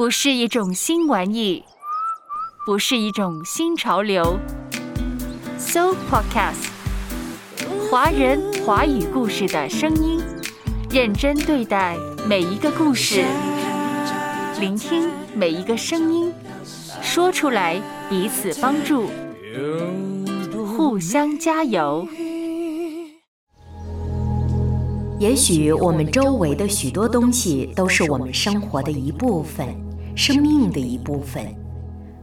不是一种新玩意，不是一种新潮流。So Podcast，华人华语故事的声音，认真对待每一个故事，聆听每一个声音，说出来彼此帮助，互相加油。也许我们周围的许多东西都是我们生活的一部分，生命的一部分。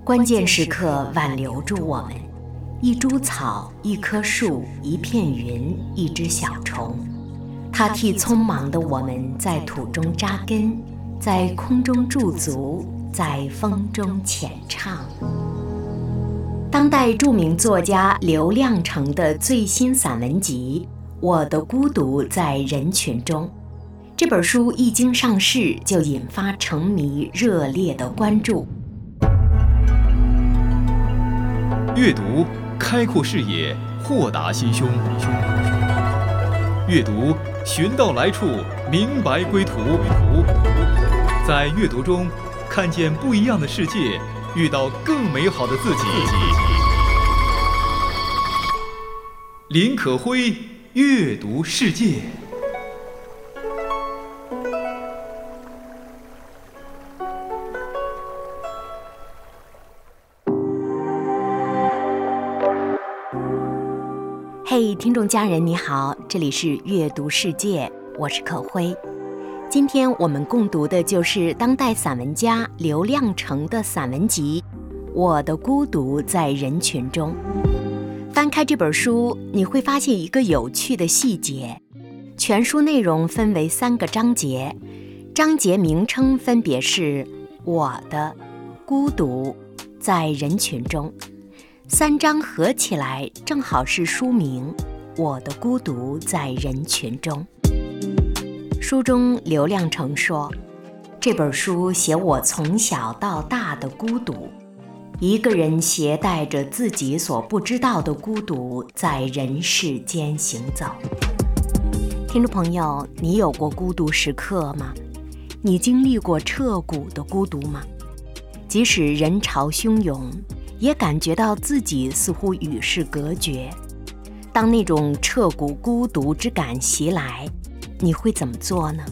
关键时刻挽留住我们，一株草，一棵树，一片云，一只小虫，它替匆忙的我们在土中扎根，在空中驻足，在风中浅唱。当代著名作家刘亮程的最新散文集。我的孤独在人群中，这本书一经上市就引发成迷热烈的关注。阅读开阔视野，豁达心胸；阅读寻到来处，明白归途。在阅读中看见不一样的世界，遇到更美好的自己。林可辉。阅读世界。嘿，听众家人你好，这里是阅读世界，我是可辉。今天我们共读的就是当代散文家刘亮程的散文集《我的孤独在人群中》。翻开这本书，你会发现一个有趣的细节：全书内容分为三个章节，章节名称分别是《我的孤独在人群中》，三章合起来正好是书名《我的孤独在人群中》。书中刘亮程说：“这本书写我从小到大的孤独。”一个人携带着自己所不知道的孤独，在人世间行走。听众朋友，你有过孤独时刻吗？你经历过彻骨的孤独吗？即使人潮汹涌，也感觉到自己似乎与世隔绝。当那种彻骨孤独之感袭来，你会怎么做呢？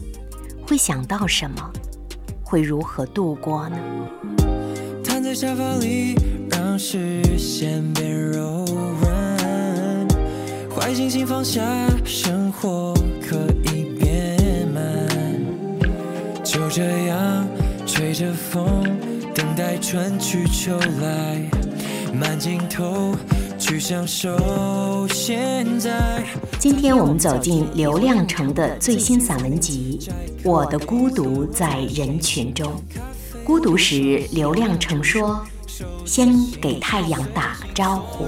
会想到什么？会如何度过呢？在沙发里，让视线变柔软，坏心情放下，生活可以变慢。就这样吹着风，待春去秋来，慢镜头去享受现在。今天我们走进刘亮程的最新散文集《我的孤独在人群中》。孤独时，刘亮程说：“先给太阳打个招呼。”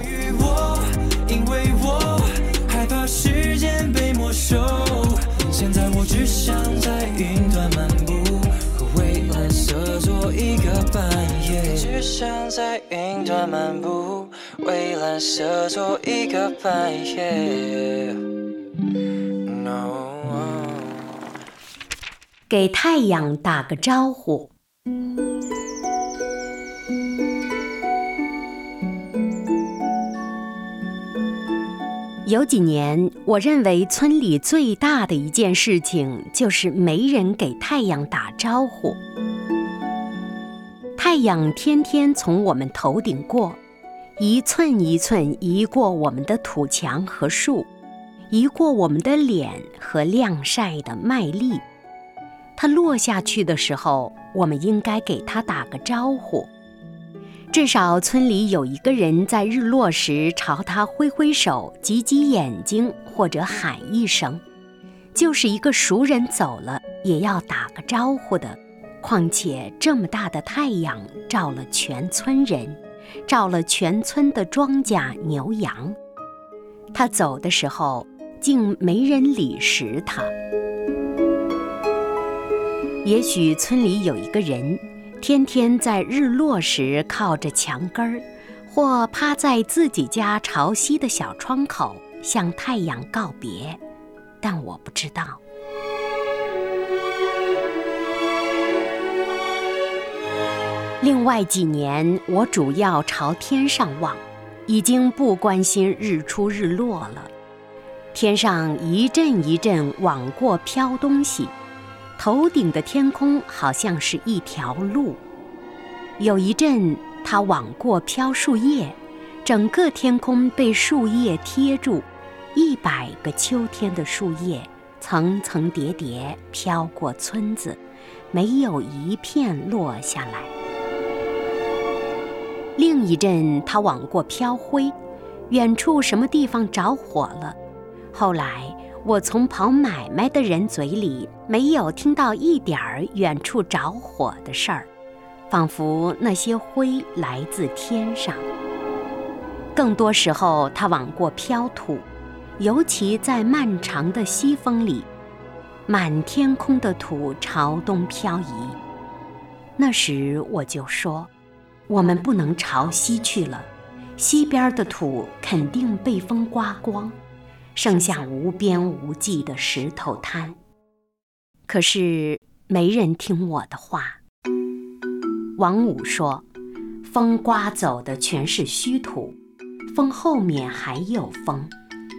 因为我害怕时间被没收，现在我只想在云端漫步，蔚蓝色做一个半夜。给太阳打个招呼。有几年，我认为村里最大的一件事情就是没人给太阳打招呼。太阳天天从我们头顶过，一寸一寸移过我们的土墙和树，移过我们的脸和晾晒的麦粒。它落下去的时候，我们应该给它打个招呼。至少村里有一个人在日落时朝他挥挥手、挤挤眼睛，或者喊一声。就是一个熟人走了，也要打个招呼的。况且这么大的太阳照了全村人，照了全村的庄稼、牛羊。他走的时候，竟没人理识他。也许村里有一个人。天天在日落时靠着墙根儿，或趴在自己家朝西的小窗口向太阳告别，但我不知道。另外几年，我主要朝天上望，已经不关心日出日落了。天上一阵一阵往过飘东西，头顶的天空好像是一条路。有一阵，它往过飘树叶，整个天空被树叶贴住，一百个秋天的树叶层层叠叠飘过村子，没有一片落下来。另一阵，它往过飘灰，远处什么地方着火了。后来，我从跑买卖的人嘴里没有听到一点儿远处着火的事儿，仿佛那些灰来自天上。更多时候，它往过飘土，尤其在漫长的西风里，满天空的土朝东漂移。那时我就说，我们不能朝西去了，西边的土肯定被风刮光。剩下无边无际的石头滩。可是没人听我的话。王五说：“风刮走的全是虚土，风后面还有风，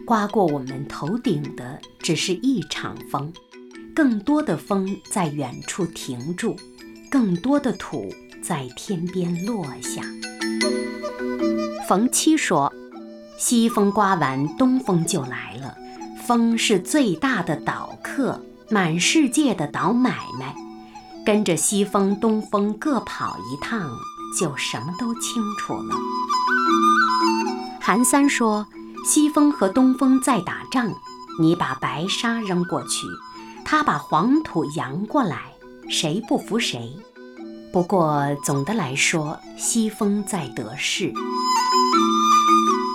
刮过我们头顶的只是一场风，更多的风在远处停住，更多的土在天边落下。”冯七说。西风刮完，东风就来了。风是最大的岛客，满世界的倒买卖。跟着西风、东风各跑一趟，就什么都清楚了。韩三说：“西风和东风在打仗，你把白沙扔过去，他把黄土扬过来，谁不服谁？不过总的来说，西风在得势。”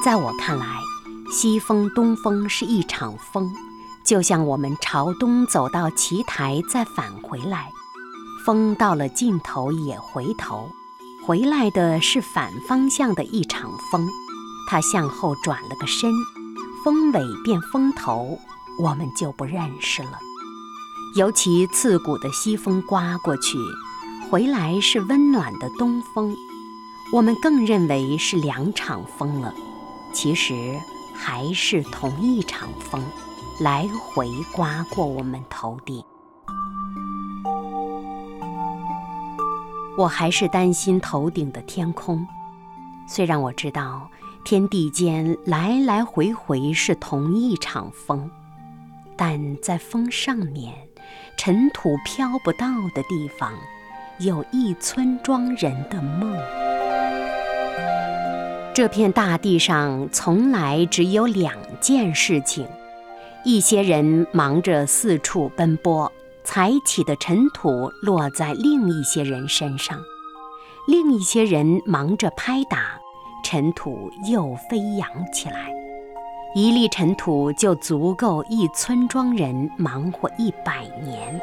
在我看来，西风东风是一场风，就像我们朝东走到旗台再返回来，风到了尽头也回头，回来的是反方向的一场风，它向后转了个身，风尾变风头，我们就不认识了。尤其刺骨的西风刮过去，回来是温暖的东风，我们更认为是两场风了。其实还是同一场风，来回刮过我们头顶。我还是担心头顶的天空，虽然我知道天地间来来回回是同一场风，但在风上面，尘土飘不到的地方，有一村庄人的梦。这片大地上从来只有两件事情：一些人忙着四处奔波，踩起的尘土落在另一些人身上；另一些人忙着拍打，尘土又飞扬起来。一粒尘土就足够一村庄人忙活一百年。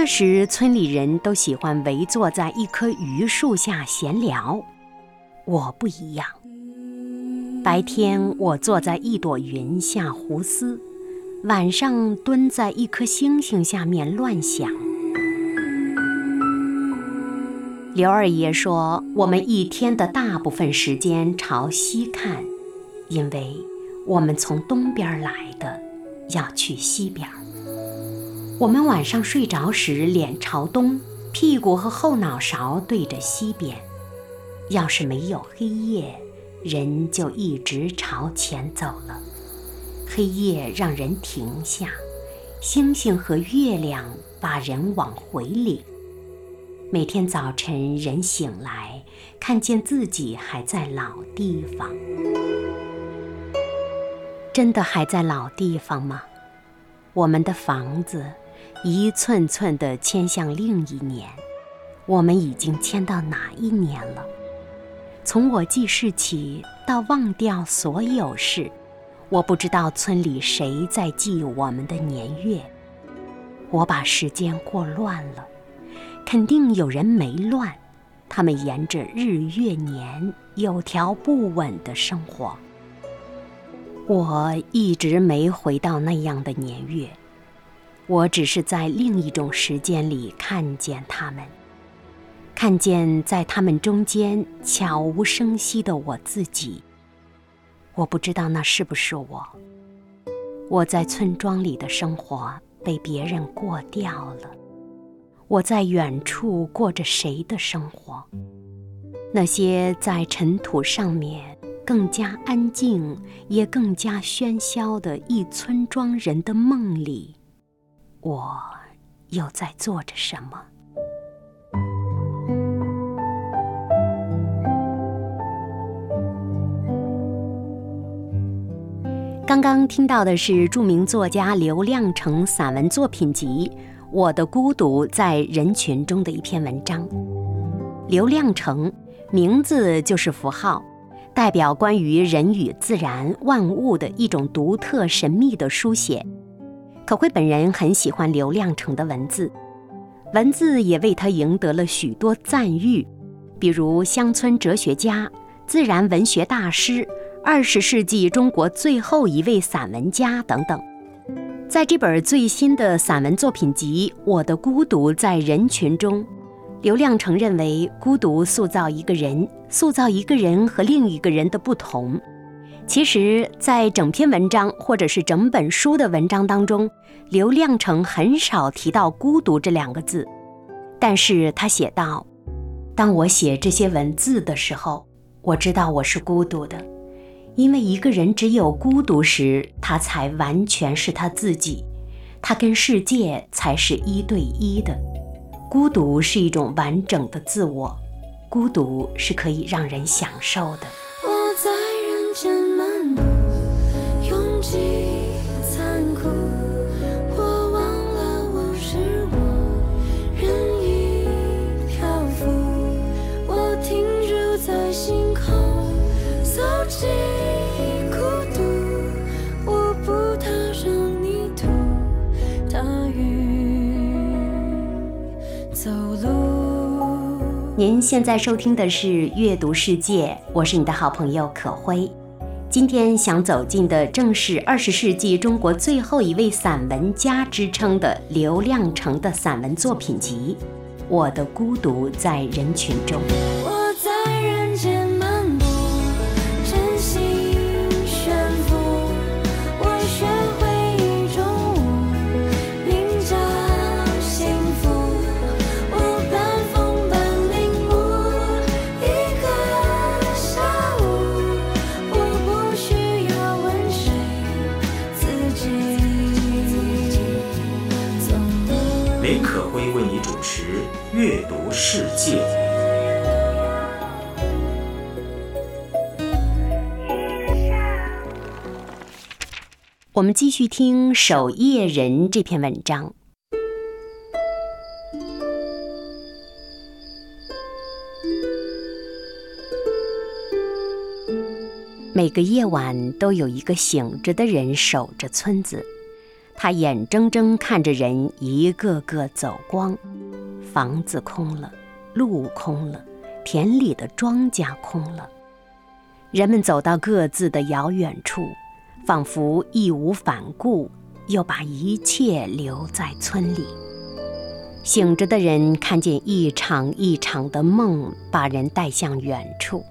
那时，村里人都喜欢围坐在一棵榆树下闲聊。我不一样。白天我坐在一朵云下胡思，晚上蹲在一颗星星下面乱想。刘二爷说，我们一天的大部分时间朝西看，因为我们从东边来的，要去西边。我们晚上睡着时脸朝东，屁股和后脑勺对着西边。要是没有黑夜，人就一直朝前走了。黑夜让人停下，星星和月亮把人往回领。每天早晨，人醒来，看见自己还在老地方。真的还在老地方吗？我们的房子，一寸寸地迁向另一年。我们已经迁到哪一年了？从我记事起到忘掉所有事，我不知道村里谁在记我们的年月。我把时间过乱了，肯定有人没乱，他们沿着日月年有条不紊的生活。我一直没回到那样的年月，我只是在另一种时间里看见他们。看见在他们中间悄无声息的我自己。我不知道那是不是我。我在村庄里的生活被别人过掉了。我在远处过着谁的生活？那些在尘土上面更加安静，也更加喧嚣的一村庄人的梦里，我又在做着什么？刚刚听到的是著名作家刘亮程散文作品集《我的孤独在人群中》的一篇文章。刘亮程，名字就是符号，代表关于人与自然万物的一种独特神秘的书写。可慧本人很喜欢刘亮程的文字，文字也为他赢得了许多赞誉，比如乡村哲学家、自然文学大师。二十世纪中国最后一位散文家等等，在这本最新的散文作品集《我的孤独在人群中》，刘亮程认为，孤独塑造一个人，塑造一个人和另一个人的不同。其实，在整篇文章或者是整本书的文章当中，刘亮程很少提到“孤独”这两个字，但是他写道：“当我写这些文字的时候，我知道我是孤独的。”因为一个人只有孤独时，他才完全是他自己，他跟世界才是一对一的。孤独是一种完整的自我，孤独是可以让人享受的。走路您现在收听的是《阅读世界》，我是你的好朋友可辉。今天想走进的正是二十世纪中国最后一位散文家之称的刘亮程的散文作品集《我的孤独在人群中》。阅读世界。我们继续听《守夜人》这篇文章。每个夜晚都有一个醒着的人守着村子，他眼睁睁看着人一个个走光。房子空了，路空了，田里的庄稼空了。人们走到各自的遥远处，仿佛义无反顾，又把一切留在村里。醒着的人看见一场一场的梦把人带向远处，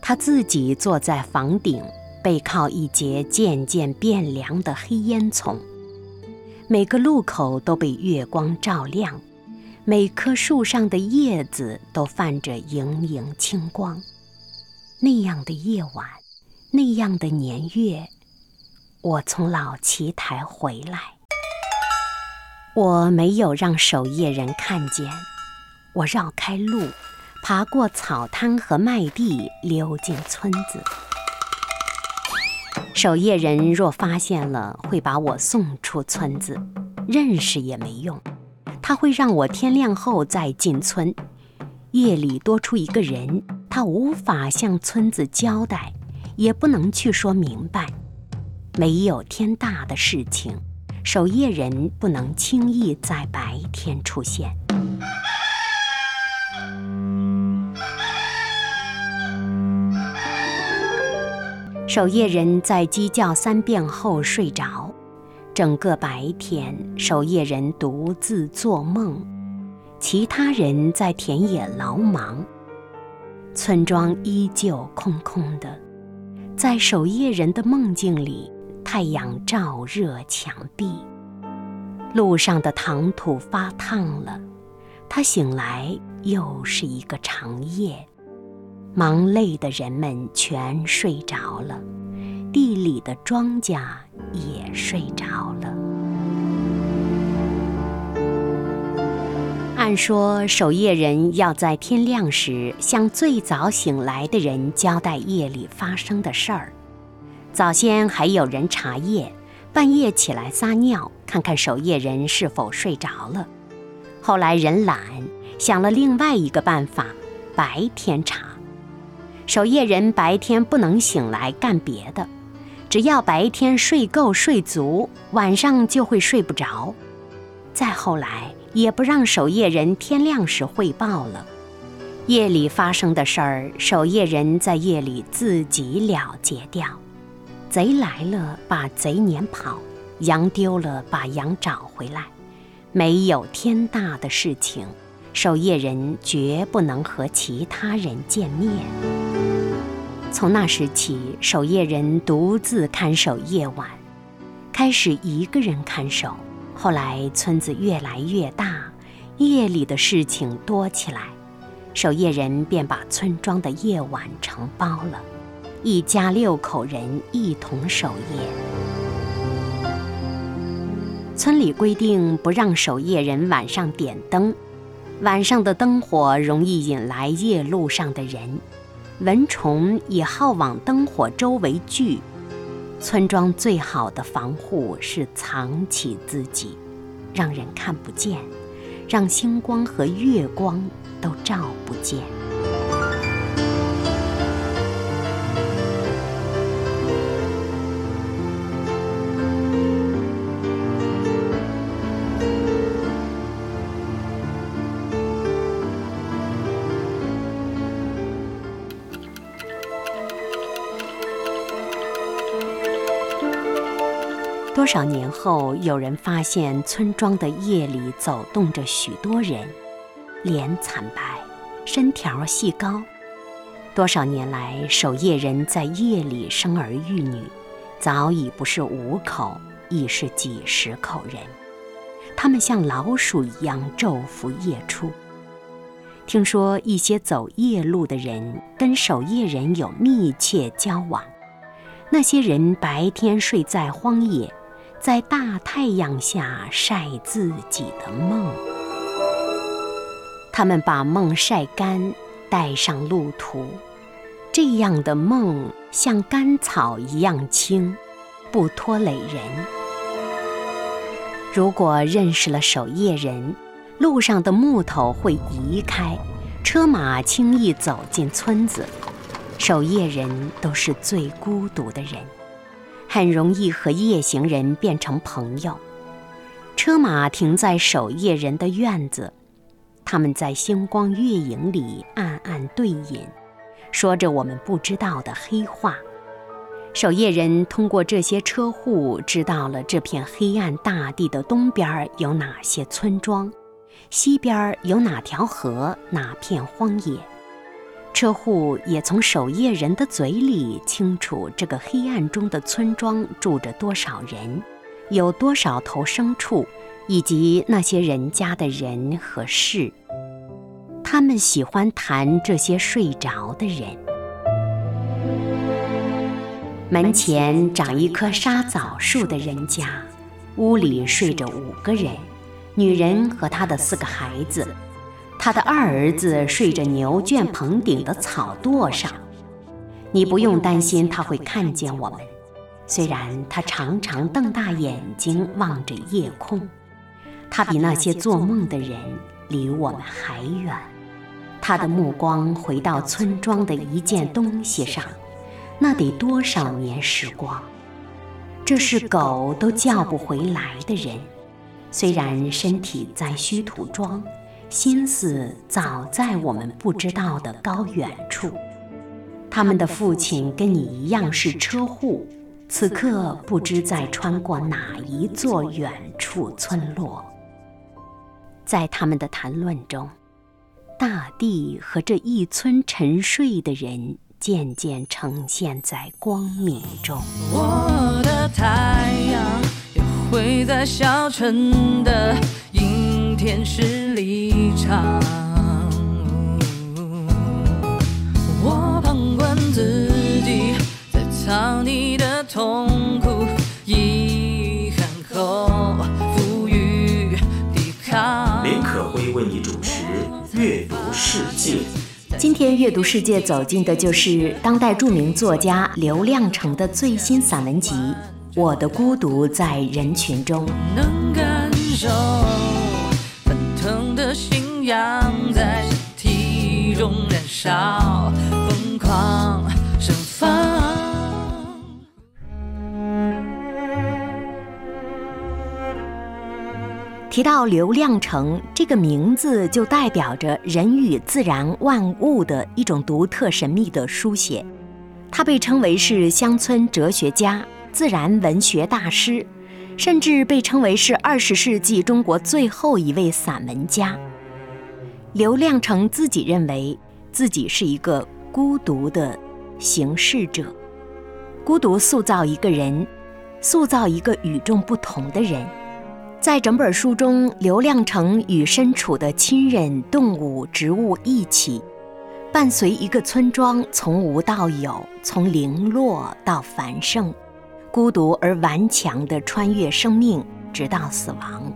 他自己坐在房顶，背靠一截渐渐变凉的黑烟囱。每个路口都被月光照亮。每棵树上的叶子都泛着莹莹清光。那样的夜晚，那样的年月，我从老旗台回来，我没有让守夜人看见。我绕开路，爬过草滩和麦地，溜进村子。守夜人若发现了，会把我送出村子，认识也没用。他会让我天亮后再进村，夜里多出一个人，他无法向村子交代，也不能去说明白。没有天大的事情，守夜人不能轻易在白天出现。守夜人在鸡叫三遍后睡着。整个白天，守夜人独自做梦，其他人在田野劳忙。村庄依旧空空的，在守夜人的梦境里，太阳照热墙壁，路上的糖土发烫了。他醒来，又是一个长夜。忙累的人们全睡着了，地里的庄稼也睡着了。按说，守夜人要在天亮时向最早醒来的人交代夜里发生的事儿。早先还有人查夜，半夜起来撒尿，看看守夜人是否睡着了。后来人懒，想了另外一个办法：白天查。守夜人白天不能醒来干别的，只要白天睡够睡足，晚上就会睡不着。再后来，也不让守夜人天亮时汇报了。夜里发生的事儿，守夜人在夜里自己了结掉。贼来了，把贼撵跑；羊丢了，把羊找回来。没有天大的事情，守夜人绝不能和其他人见面。从那时起，守夜人独自看守夜晚，开始一个人看守。后来村子越来越大，夜里的事情多起来，守夜人便把村庄的夜晚承包了，一家六口人一同守夜。村里规定不让守夜人晚上点灯，晚上的灯火容易引来夜路上的人。蚊虫以好往灯火周围聚，村庄最好的防护是藏起自己，让人看不见，让星光和月光都照不见。多少年后，有人发现村庄的夜里走动着许多人，脸惨白，身条细高。多少年来，守夜人在夜里生儿育女，早已不是五口，已是几十口人。他们像老鼠一样昼伏夜出。听说一些走夜路的人跟守夜人有密切交往，那些人白天睡在荒野。在大太阳下晒自己的梦，他们把梦晒干，带上路途。这样的梦像干草一样轻，不拖累人。如果认识了守夜人，路上的木头会移开，车马轻易走进村子。守夜人都是最孤独的人。很容易和夜行人变成朋友。车马停在守夜人的院子，他们在星光月影里暗暗对饮，说着我们不知道的黑话。守夜人通过这些车户知道了这片黑暗大地的东边有哪些村庄，西边有哪条河，哪片荒野。车户也从守夜人的嘴里清楚这个黑暗中的村庄住着多少人，有多少头牲畜，以及那些人家的人和事。他们喜欢谈这些睡着的人。门前长一棵沙枣树的人家，屋里睡着五个人，女人和她的四个孩子。他的二儿子睡着牛圈棚顶的草垛上，你不用担心他会看见我们。虽然他常常瞪大眼睛望着夜空，他比那些做梦的人离我们还远。他的目光回到村庄的一件东西上，那得多少年时光？这是狗都叫不回来的人，虽然身体在虚土庄。心思早在我们不知道的高远处。他们的父亲跟你一样是车户，此刻不知在穿过哪一座远处村落。在他们的谈论中，大地和这一村沉睡的人渐渐呈现在光明中。我的太阳也会在小城的天时离场。我旁观自己在藏匿的痛苦、遗憾后赋予抵抗。林可辉为你主持《阅读世界》。今天阅读世界走进的就是当代著名作家刘亮程的最新散文集《我的孤独在人群中》。能感受信仰在身体中燃烧，疯狂盛放。提到刘亮程这个名字，就代表着人与自然万物的一种独特神秘的书写。他被称为是乡村哲学家、自然文学大师，甚至被称为是二十世纪中国最后一位散文家。刘亮程自己认为自己是一个孤独的行事者，孤独塑造一个人，塑造一个与众不同的人。在整本书中，刘亮程与身处的亲人、动物、植物一起，伴随一个村庄从无到有，从零落到繁盛，孤独而顽强地穿越生命，直到死亡。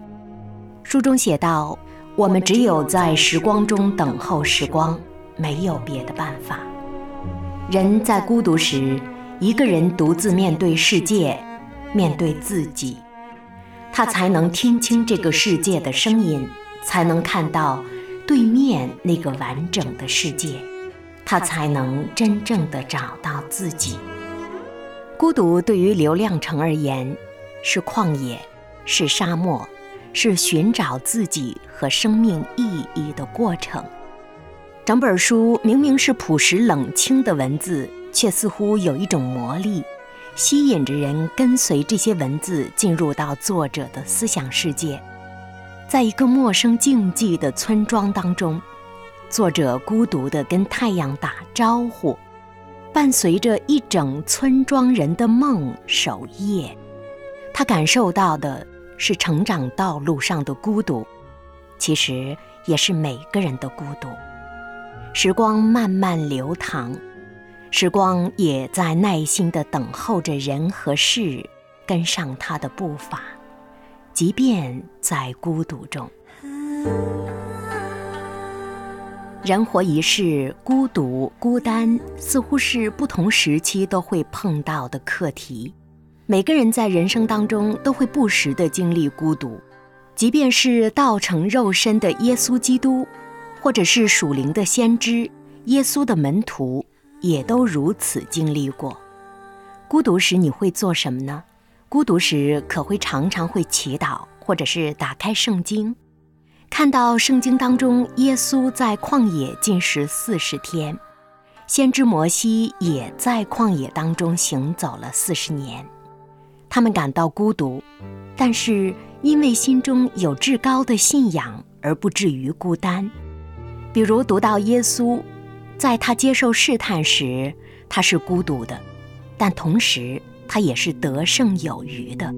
书中写道：“我们只有在时光中等候时光，没有别的办法。人在孤独时，一个人独自面对世界，面对自己。”他才能听清这个世界的声音，才能看到对面那个完整的世界，他才能真正的找到自己。孤独对于刘亮程而言，是旷野，是沙漠，是寻找自己和生命意义的过程。整本书明明是朴实冷清的文字，却似乎有一种魔力。吸引着人跟随这些文字进入到作者的思想世界，在一个陌生静寂的村庄当中，作者孤独地跟太阳打招呼，伴随着一整村庄人的梦守夜，他感受到的是成长道路上的孤独，其实也是每个人的孤独。时光慢慢流淌。时光也在耐心地等候着人和事跟上他的步伐，即便在孤独中。人活一世，孤独、孤单似乎是不同时期都会碰到的课题。每个人在人生当中都会不时地经历孤独，即便是道成肉身的耶稣基督，或者是属灵的先知耶稣的门徒。也都如此经历过。孤独时你会做什么呢？孤独时可会常常会祈祷，或者是打开圣经，看到圣经当中耶稣在旷野进食四十天，先知摩西也在旷野当中行走了四十年。他们感到孤独，但是因为心中有至高的信仰，而不至于孤单。比如读到耶稣。在他接受试探时，他是孤独的，但同时他也是得胜有余的。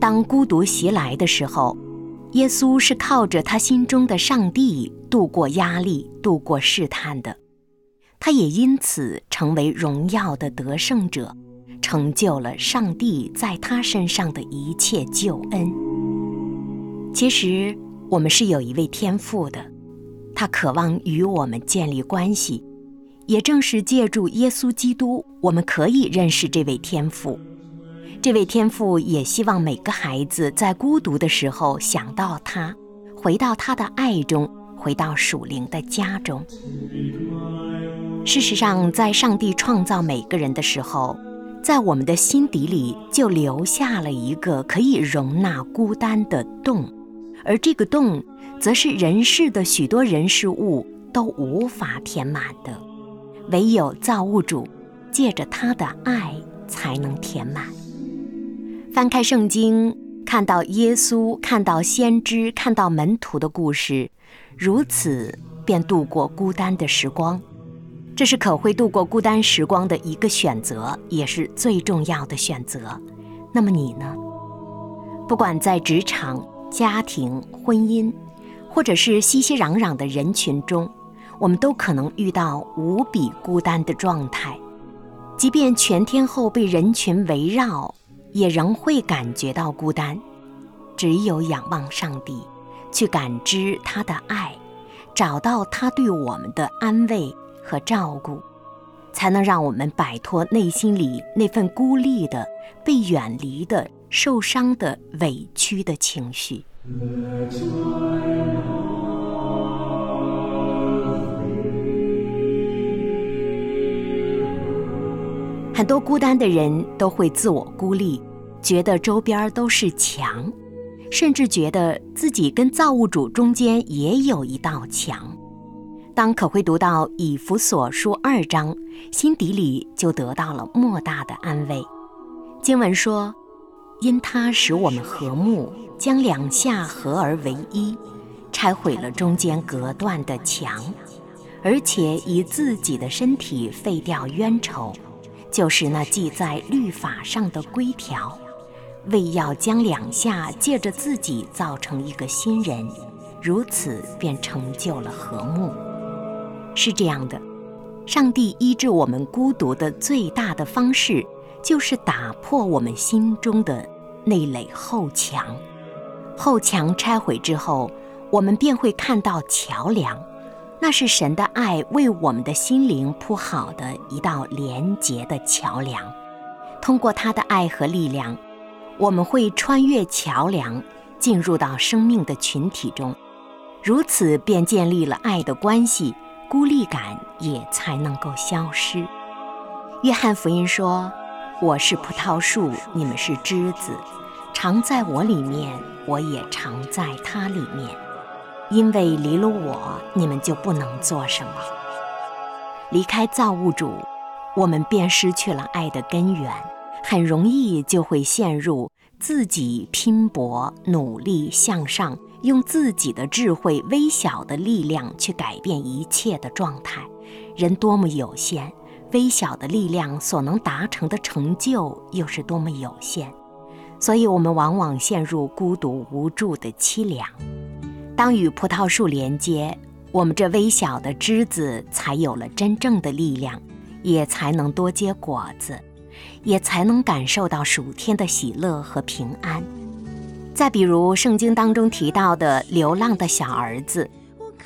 当孤独袭来的时候，耶稣是靠着他心中的上帝度过压力、度过试探的。他也因此成为荣耀的得胜者，成就了上帝在他身上的一切救恩。其实，我们是有一位天父的。他渴望与我们建立关系，也正是借助耶稣基督，我们可以认识这位天父。这位天父也希望每个孩子在孤独的时候想到他，回到他的爱中，回到属灵的家中。事实上，在上帝创造每个人的时候，在我们的心底里就留下了一个可以容纳孤单的洞，而这个洞。则是人世的许多人事物都无法填满的，唯有造物主借着他的爱才能填满。翻开圣经，看到耶稣，看到先知，看到门徒的故事，如此便度过孤单的时光。这是可会度过孤单时光的一个选择，也是最重要的选择。那么你呢？不管在职场、家庭、婚姻，或者是熙熙攘攘的人群中，我们都可能遇到无比孤单的状态。即便全天候被人群围绕，也仍会感觉到孤单。只有仰望上帝，去感知他的爱，找到他对我们的安慰和照顾，才能让我们摆脱内心里那份孤立的、被远离的、受伤的、委屈的情绪。很多孤单的人都会自我孤立，觉得周边都是墙，甚至觉得自己跟造物主中间也有一道墙。当可会读到以弗所书二章，心底里就得到了莫大的安慰。经文说：“因他使我们和睦，将两下合而为一，拆毁了中间隔断的墙，而且以自己的身体废掉冤仇。”就是那记在律法上的规条，为要将两下借着自己造成一个新人，如此便成就了和睦。是这样的，上帝医治我们孤独的最大的方式，就是打破我们心中的那垒后墙。后墙拆毁之后，我们便会看到桥梁。那是神的爱为我们的心灵铺好的一道连结的桥梁，通过他的爱和力量，我们会穿越桥梁，进入到生命的群体中，如此便建立了爱的关系，孤立感也才能够消失。约翰福音说：“我是葡萄树，你们是枝子，常在我里面，我也常在它里面。”因为离了我，你们就不能做什么。离开造物主，我们便失去了爱的根源，很容易就会陷入自己拼搏、努力向上，用自己的智慧、微小的力量去改变一切的状态。人多么有限，微小的力量所能达成的成就又是多么有限，所以我们往往陷入孤独无助的凄凉。当与葡萄树连接，我们这微小的枝子才有了真正的力量，也才能多结果子，也才能感受到属天的喜乐和平安。再比如圣经当中提到的流浪的小儿子，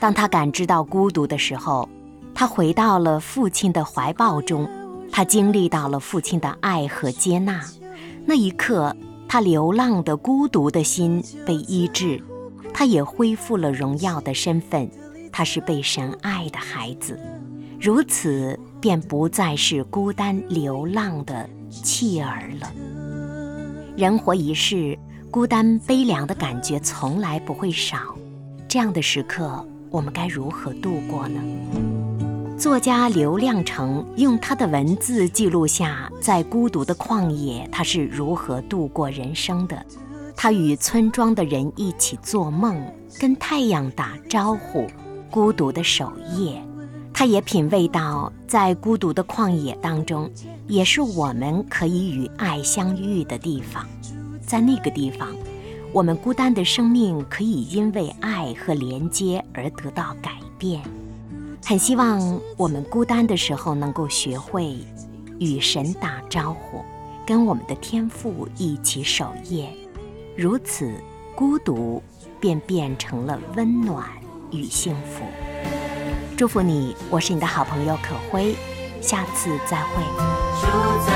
当他感知到孤独的时候，他回到了父亲的怀抱中，他经历到了父亲的爱和接纳。那一刻，他流浪的孤独的心被医治。他也恢复了荣耀的身份，他是被神爱的孩子，如此便不再是孤单流浪的弃儿了。人活一世，孤单悲凉的感觉从来不会少。这样的时刻，我们该如何度过呢？作家刘亮程用他的文字记录下，在孤独的旷野，他是如何度过人生的。他与村庄的人一起做梦，跟太阳打招呼，孤独的守夜。他也品味到，在孤独的旷野当中，也是我们可以与爱相遇的地方。在那个地方，我们孤单的生命可以因为爱和连接而得到改变。很希望我们孤单的时候能够学会与神打招呼，跟我们的天父一起守夜。如此，孤独便变成了温暖与幸福。祝福你，我是你的好朋友可辉，下次再会。